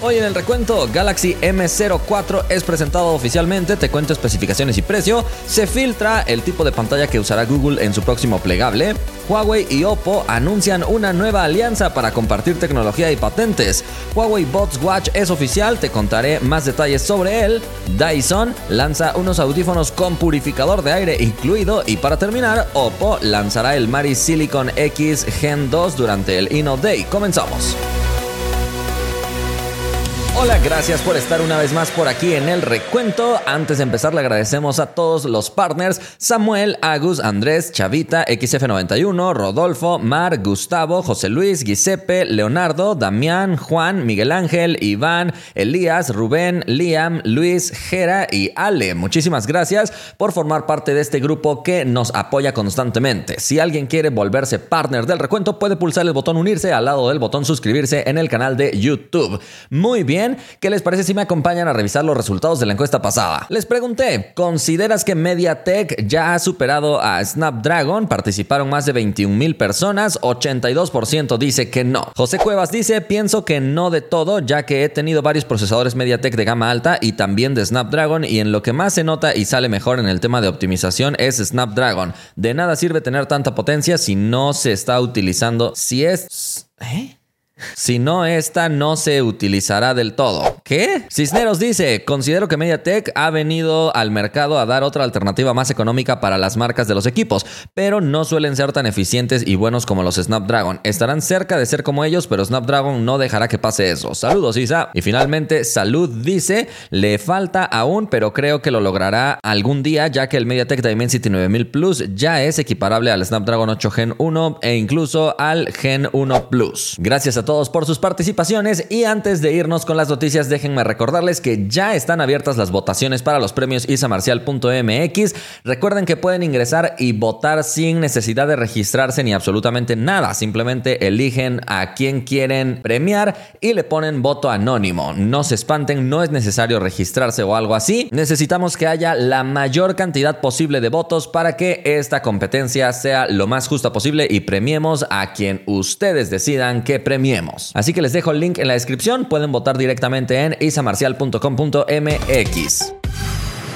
Hoy en el recuento, Galaxy M04 es presentado oficialmente, te cuento especificaciones y precio, se filtra el tipo de pantalla que usará Google en su próximo plegable, Huawei y Oppo anuncian una nueva alianza para compartir tecnología y patentes, Huawei Bots Watch es oficial, te contaré más detalles sobre él, Dyson lanza unos audífonos con purificador de aire incluido y para terminar, Oppo lanzará el Mari Silicon X Gen 2 durante el Inno Day. Comenzamos. Hola, gracias por estar una vez más por aquí en el recuento. Antes de empezar le agradecemos a todos los partners, Samuel, Agus, Andrés, Chavita, XF91, Rodolfo, Mar, Gustavo, José Luis, Giuseppe, Leonardo, Damián, Juan, Miguel Ángel, Iván, Elías, Rubén, Liam, Luis, Jera y Ale. Muchísimas gracias por formar parte de este grupo que nos apoya constantemente. Si alguien quiere volverse partner del recuento, puede pulsar el botón unirse al lado del botón suscribirse en el canal de YouTube. Muy bien. ¿Qué les parece si me acompañan a revisar los resultados de la encuesta pasada? Les pregunté, ¿consideras que MediaTek ya ha superado a Snapdragon? Participaron más de 21 mil personas, 82% dice que no. José Cuevas dice, pienso que no de todo, ya que he tenido varios procesadores MediaTek de gama alta y también de Snapdragon y en lo que más se nota y sale mejor en el tema de optimización es Snapdragon. De nada sirve tener tanta potencia si no se está utilizando, si es... ¿Eh? Si no, esta no se utilizará del todo. ¿Qué? Cisneros dice, considero que MediaTek ha venido al mercado a dar otra alternativa más económica para las marcas de los equipos, pero no suelen ser tan eficientes y buenos como los Snapdragon. Estarán cerca de ser como ellos, pero Snapdragon no dejará que pase eso. Saludos, Isa. Y finalmente, Salud dice, le falta aún, pero creo que lo logrará algún día, ya que el MediaTek Dimensity 9000 Plus ya es equiparable al Snapdragon 8 Gen 1 e incluso al Gen 1 Plus. Gracias a todos por sus participaciones y antes de irnos con las noticias déjenme recordarles que ya están abiertas las votaciones para los premios isamarcial.mx. Recuerden que pueden ingresar y votar sin necesidad de registrarse ni absolutamente nada. Simplemente eligen a quien quieren premiar y le ponen voto anónimo. No se espanten, no es necesario registrarse o algo así. Necesitamos que haya la mayor cantidad posible de votos para que esta competencia sea lo más justa posible y premiemos a quien ustedes decidan que premiemos. Así que les dejo el link en la descripción, pueden votar directamente en isamarcial.com.mx.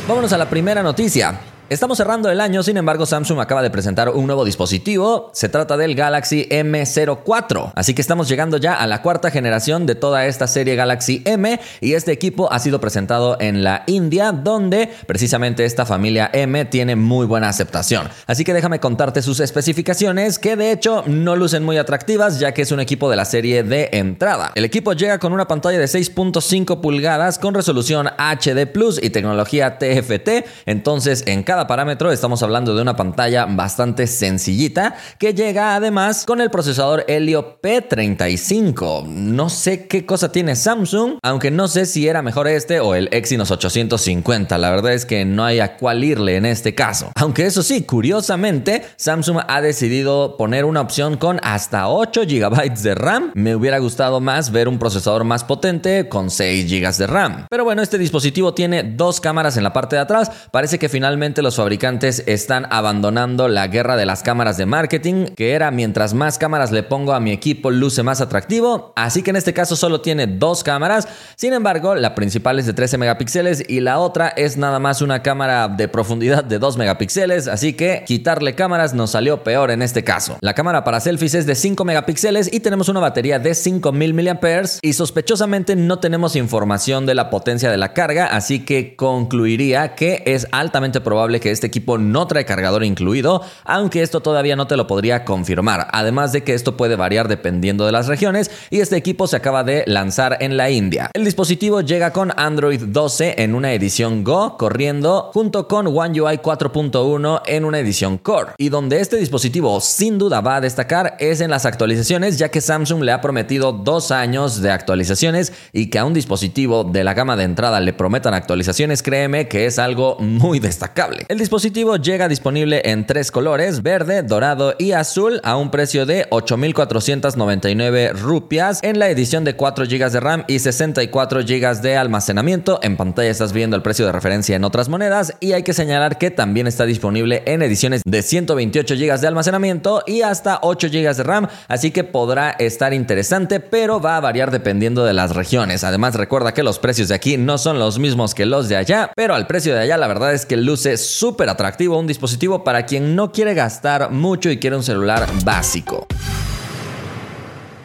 Vámonos a la primera noticia. Estamos cerrando el año, sin embargo Samsung acaba de presentar un nuevo dispositivo, se trata del Galaxy M04, así que estamos llegando ya a la cuarta generación de toda esta serie Galaxy M y este equipo ha sido presentado en la India donde precisamente esta familia M tiene muy buena aceptación. Así que déjame contarte sus especificaciones que de hecho no lucen muy atractivas ya que es un equipo de la serie de entrada. El equipo llega con una pantalla de 6.5 pulgadas con resolución HD Plus y tecnología TFT, entonces en cada parámetro estamos hablando de una pantalla bastante sencillita que llega además con el procesador Helio P35. No sé qué cosa tiene Samsung, aunque no sé si era mejor este o el Exynos 850. La verdad es que no hay a cuál irle en este caso. Aunque eso sí, curiosamente, Samsung ha decidido poner una opción con hasta 8 GB de RAM. Me hubiera gustado más ver un procesador más potente con 6 GB de RAM. Pero bueno, este dispositivo tiene dos cámaras en la parte de atrás. Parece que finalmente los fabricantes están abandonando la guerra de las cámaras de marketing, que era mientras más cámaras le pongo a mi equipo luce más atractivo, así que en este caso solo tiene dos cámaras, sin embargo la principal es de 13 megapíxeles y la otra es nada más una cámara de profundidad de 2 megapíxeles, así que quitarle cámaras nos salió peor en este caso. La cámara para selfies es de 5 megapíxeles y tenemos una batería de 5000 mAh y sospechosamente no tenemos información de la potencia de la carga, así que concluiría que es altamente probable que este equipo no trae cargador incluido, aunque esto todavía no te lo podría confirmar. Además de que esto puede variar dependiendo de las regiones y este equipo se acaba de lanzar en la India. El dispositivo llega con Android 12 en una edición Go corriendo junto con One UI 4.1 en una edición Core. Y donde este dispositivo sin duda va a destacar es en las actualizaciones ya que Samsung le ha prometido dos años de actualizaciones y que a un dispositivo de la gama de entrada le prometan actualizaciones créeme que es algo muy destacable. El dispositivo llega disponible en tres colores, verde, dorado y azul, a un precio de 8.499 rupias en la edición de 4 GB de RAM y 64 GB de almacenamiento. En pantalla estás viendo el precio de referencia en otras monedas y hay que señalar que también está disponible en ediciones de 128 GB de almacenamiento y hasta 8 GB de RAM, así que podrá estar interesante, pero va a variar dependiendo de las regiones. Además, recuerda que los precios de aquí no son los mismos que los de allá, pero al precio de allá la verdad es que luce súper atractivo, un dispositivo para quien no quiere gastar mucho y quiere un celular básico.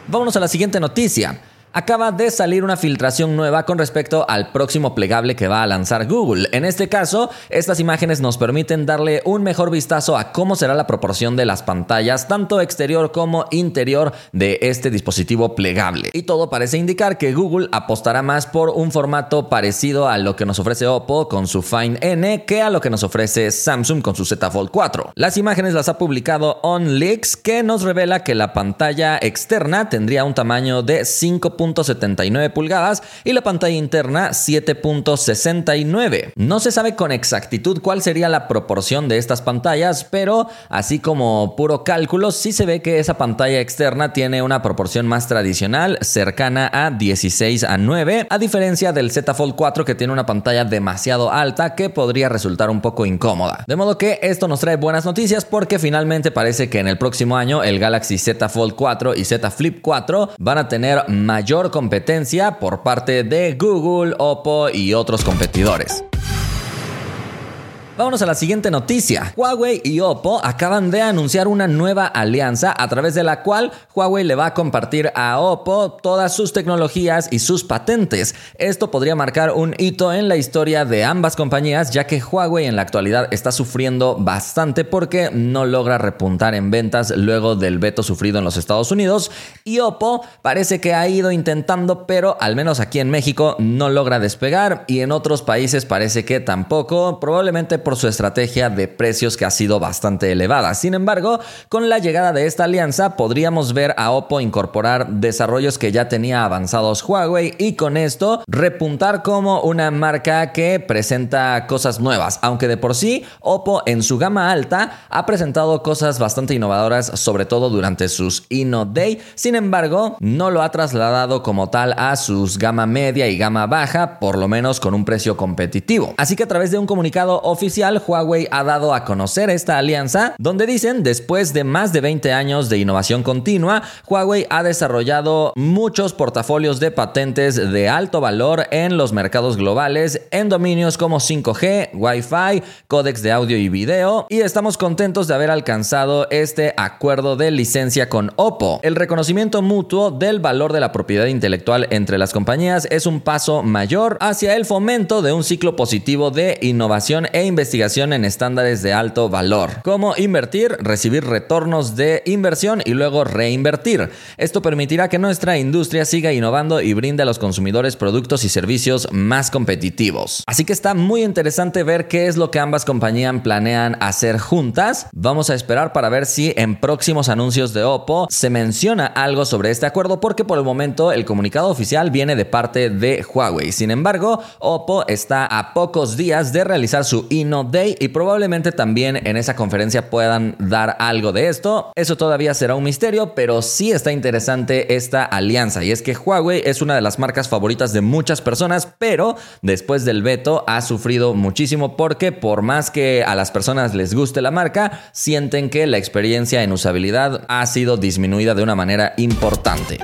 Vámonos a la siguiente noticia. Acaba de salir una filtración nueva con respecto al próximo plegable que va a lanzar Google. En este caso, estas imágenes nos permiten darle un mejor vistazo a cómo será la proporción de las pantallas, tanto exterior como interior de este dispositivo plegable. Y todo parece indicar que Google apostará más por un formato parecido a lo que nos ofrece Oppo con su Find N que a lo que nos ofrece Samsung con su Z Fold 4. Las imágenes las ha publicado OnLeaks que nos revela que la pantalla externa tendría un tamaño de 5 7.79 pulgadas y la pantalla interna 7.69. No se sabe con exactitud cuál sería la proporción de estas pantallas, pero así como puro cálculo, sí se ve que esa pantalla externa tiene una proporción más tradicional, cercana a 16 a 9, a diferencia del Z Fold 4 que tiene una pantalla demasiado alta que podría resultar un poco incómoda. De modo que esto nos trae buenas noticias porque finalmente parece que en el próximo año el Galaxy Z Fold 4 y Z Flip 4 van a tener mayor mayor competencia por parte de Google, Oppo y otros competidores. Vámonos a la siguiente noticia. Huawei y Oppo acaban de anunciar una nueva alianza a través de la cual Huawei le va a compartir a Oppo todas sus tecnologías y sus patentes. Esto podría marcar un hito en la historia de ambas compañías ya que Huawei en la actualidad está sufriendo bastante porque no logra repuntar en ventas luego del veto sufrido en los Estados Unidos y Oppo parece que ha ido intentando pero al menos aquí en México no logra despegar y en otros países parece que tampoco, probablemente por su estrategia de precios que ha sido bastante elevada. Sin embargo, con la llegada de esta alianza podríamos ver a Oppo incorporar desarrollos que ya tenía avanzados Huawei y con esto repuntar como una marca que presenta cosas nuevas, aunque de por sí Oppo en su gama alta ha presentado cosas bastante innovadoras, sobre todo durante sus Inno Day. Sin embargo, no lo ha trasladado como tal a sus gama media y gama baja, por lo menos con un precio competitivo. Así que a través de un comunicado Huawei ha dado a conocer esta alianza, donde dicen, después de más de 20 años de innovación continua, Huawei ha desarrollado muchos portafolios de patentes de alto valor en los mercados globales, en dominios como 5G, Wi-Fi, códex de audio y video, y estamos contentos de haber alcanzado este acuerdo de licencia con Oppo. El reconocimiento mutuo del valor de la propiedad intelectual entre las compañías es un paso mayor hacia el fomento de un ciclo positivo de innovación e investigación investigación en estándares de alto valor, como invertir, recibir retornos de inversión y luego reinvertir. Esto permitirá que nuestra industria siga innovando y brinde a los consumidores productos y servicios más competitivos. Así que está muy interesante ver qué es lo que ambas compañías planean hacer juntas. Vamos a esperar para ver si en próximos anuncios de Oppo se menciona algo sobre este acuerdo porque por el momento el comunicado oficial viene de parte de Huawei. Sin embargo, Oppo está a pocos días de realizar su Day y probablemente también en esa conferencia puedan dar algo de esto. Eso todavía será un misterio, pero sí está interesante esta alianza y es que Huawei es una de las marcas favoritas de muchas personas, pero después del veto ha sufrido muchísimo porque por más que a las personas les guste la marca, sienten que la experiencia en usabilidad ha sido disminuida de una manera importante.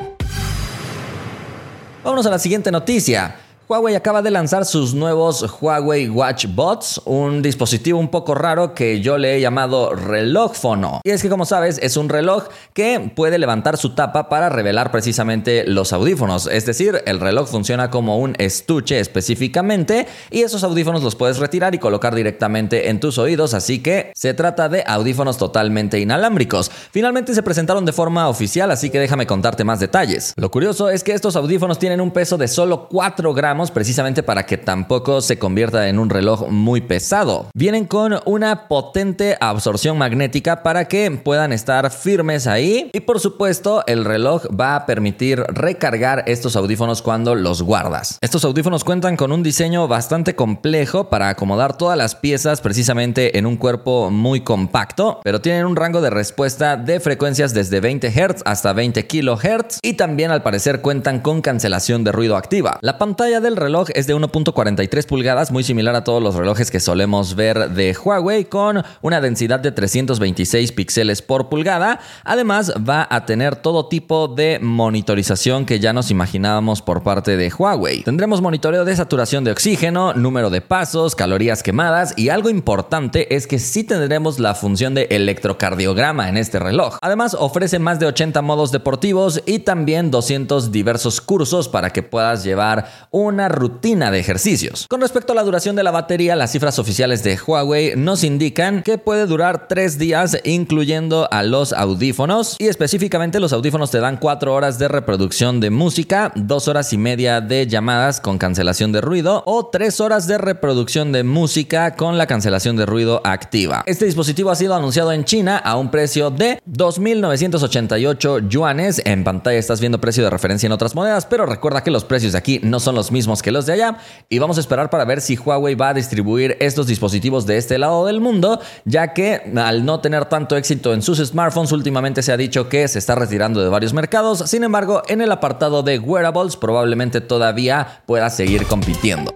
Vámonos a la siguiente noticia. Huawei acaba de lanzar sus nuevos Huawei Watch Bots, un dispositivo un poco raro que yo le he llamado relojfono. Y es que como sabes es un reloj que puede levantar su tapa para revelar precisamente los audífonos. Es decir, el reloj funciona como un estuche específicamente y esos audífonos los puedes retirar y colocar directamente en tus oídos. Así que se trata de audífonos totalmente inalámbricos. Finalmente se presentaron de forma oficial, así que déjame contarte más detalles. Lo curioso es que estos audífonos tienen un peso de solo 4 gramos precisamente para que tampoco se convierta en un reloj muy pesado. Vienen con una potente absorción magnética para que puedan estar firmes ahí y por supuesto el reloj va a permitir recargar estos audífonos cuando los guardas. Estos audífonos cuentan con un diseño bastante complejo para acomodar todas las piezas precisamente en un cuerpo muy compacto, pero tienen un rango de respuesta de frecuencias desde 20 Hz hasta 20 kHz y también al parecer cuentan con cancelación de ruido activa. La pantalla del reloj es de 1.43 pulgadas, muy similar a todos los relojes que solemos ver de Huawei, con una densidad de 326 píxeles por pulgada. Además, va a tener todo tipo de monitorización que ya nos imaginábamos por parte de Huawei. Tendremos monitoreo de saturación de oxígeno, número de pasos, calorías quemadas y algo importante es que sí tendremos la función de electrocardiograma en este reloj. Además, ofrece más de 80 modos deportivos y también 200 diversos cursos para que puedas llevar una rutina de ejercicios. Con respecto a la duración de la batería, las cifras oficiales de Huawei nos indican que puede durar 3 días incluyendo a los audífonos y específicamente los audífonos te dan 4 horas de reproducción de música, 2 horas y media de llamadas con cancelación de ruido o 3 horas de reproducción de música con la cancelación de ruido activa. Este dispositivo ha sido anunciado en China a un precio de 2.988 yuanes. En pantalla estás viendo precio de referencia en otras monedas, pero recuerda que los precios de aquí no son los mismos que los de allá y vamos a esperar para ver si Huawei va a distribuir estos dispositivos de este lado del mundo, ya que al no tener tanto éxito en sus smartphones últimamente se ha dicho que se está retirando de varios mercados. Sin embargo, en el apartado de wearables probablemente todavía pueda seguir compitiendo.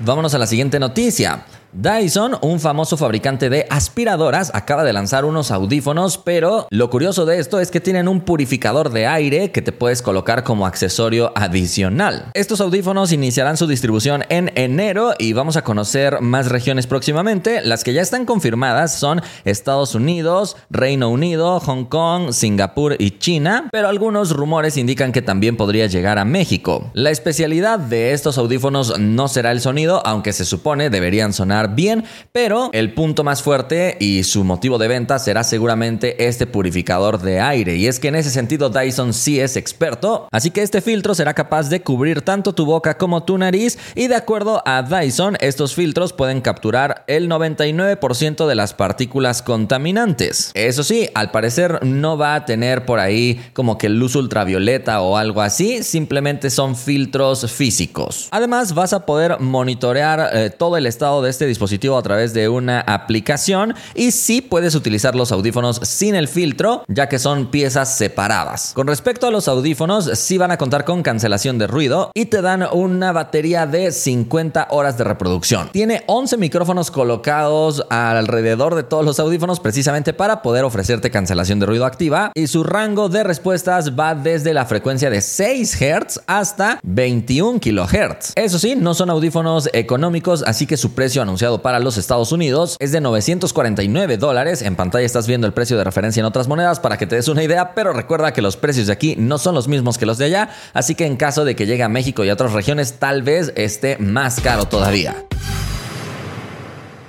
Vámonos a la siguiente noticia. Dyson, un famoso fabricante de aspiradoras, acaba de lanzar unos audífonos, pero lo curioso de esto es que tienen un purificador de aire que te puedes colocar como accesorio adicional. Estos audífonos iniciarán su distribución en enero y vamos a conocer más regiones próximamente. Las que ya están confirmadas son Estados Unidos, Reino Unido, Hong Kong, Singapur y China, pero algunos rumores indican que también podría llegar a México. La especialidad de estos audífonos no será el sonido, aunque se supone deberían sonar bien, pero el punto más fuerte y su motivo de venta será seguramente este purificador de aire. Y es que en ese sentido Dyson sí es experto, así que este filtro será capaz de cubrir tanto tu boca como tu nariz y de acuerdo a Dyson, estos filtros pueden capturar el 99% de las partículas contaminantes. Eso sí, al parecer no va a tener por ahí como que luz ultravioleta o algo así, simplemente son filtros físicos. Además, vas a poder monitorear eh, todo el estado de este dispositivo a través de una aplicación y sí puedes utilizar los audífonos sin el filtro, ya que son piezas separadas. Con respecto a los audífonos, sí van a contar con cancelación de ruido y te dan una batería de 50 horas de reproducción. Tiene 11 micrófonos colocados alrededor de todos los audífonos precisamente para poder ofrecerte cancelación de ruido activa y su rango de respuestas va desde la frecuencia de 6 Hz hasta 21 kHz. Eso sí, no son audífonos económicos, así que su precio anunciado para los Estados Unidos es de 949 dólares. En pantalla estás viendo el precio de referencia en otras monedas para que te des una idea, pero recuerda que los precios de aquí no son los mismos que los de allá, así que en caso de que llegue a México y a otras regiones tal vez esté más caro todavía.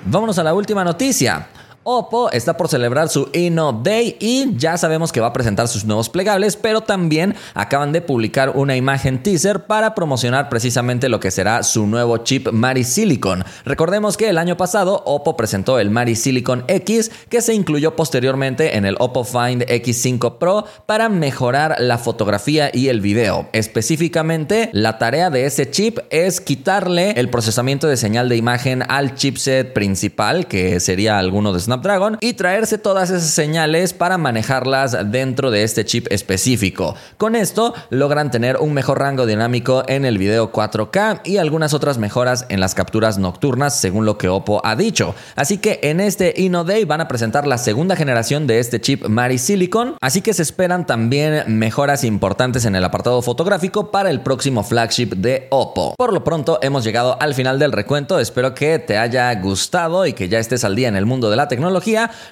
Vámonos a la última noticia. Oppo está por celebrar su Inno Day y ya sabemos que va a presentar sus nuevos plegables, pero también acaban de publicar una imagen teaser para promocionar precisamente lo que será su nuevo chip Mari Silicon. Recordemos que el año pasado Oppo presentó el Mari Silicon X que se incluyó posteriormente en el Oppo Find X5 Pro para mejorar la fotografía y el video. Específicamente, la tarea de ese chip es quitarle el procesamiento de señal de imagen al chipset principal, que sería alguno de Snapdragon Snapdragon y traerse todas esas señales para manejarlas dentro de este chip específico. Con esto logran tener un mejor rango dinámico en el video 4K y algunas otras mejoras en las capturas nocturnas según lo que Oppo ha dicho. Así que en este Inno Day van a presentar la segunda generación de este chip Mari Silicon, así que se esperan también mejoras importantes en el apartado fotográfico para el próximo flagship de Oppo. Por lo pronto hemos llegado al final del recuento, espero que te haya gustado y que ya estés al día en el mundo de la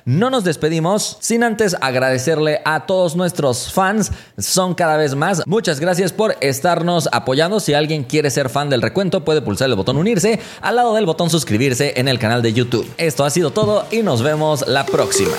no nos despedimos sin antes agradecerle a todos nuestros fans. Son cada vez más. Muchas gracias por estarnos apoyando. Si alguien quiere ser fan del recuento, puede pulsar el botón unirse al lado del botón suscribirse en el canal de YouTube. Esto ha sido todo y nos vemos la próxima.